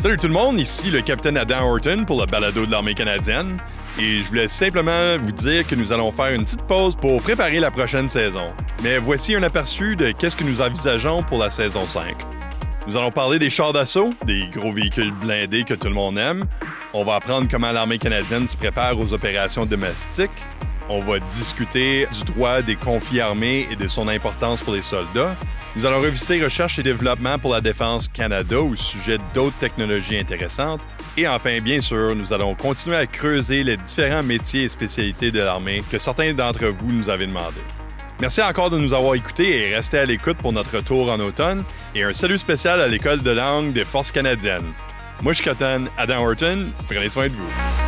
Salut tout le monde, ici le capitaine Adam Horton pour le balado de l'armée canadienne. Et je voulais simplement vous dire que nous allons faire une petite pause pour préparer la prochaine saison. Mais voici un aperçu de qu'est-ce que nous envisageons pour la saison 5. Nous allons parler des chars d'assaut, des gros véhicules blindés que tout le monde aime. On va apprendre comment l'armée canadienne se prépare aux opérations domestiques. On va discuter du droit des conflits armés et de son importance pour les soldats. Nous allons revisiter recherche et développement pour la défense Canada au sujet d'autres technologies intéressantes. Et enfin, bien sûr, nous allons continuer à creuser les différents métiers et spécialités de l'armée que certains d'entre vous nous avez demandé. Merci encore de nous avoir écoutés et restez à l'écoute pour notre retour en automne et un salut spécial à l'école de langue des forces canadiennes. Moi, je suis Adam Horton. Prenez soin de vous.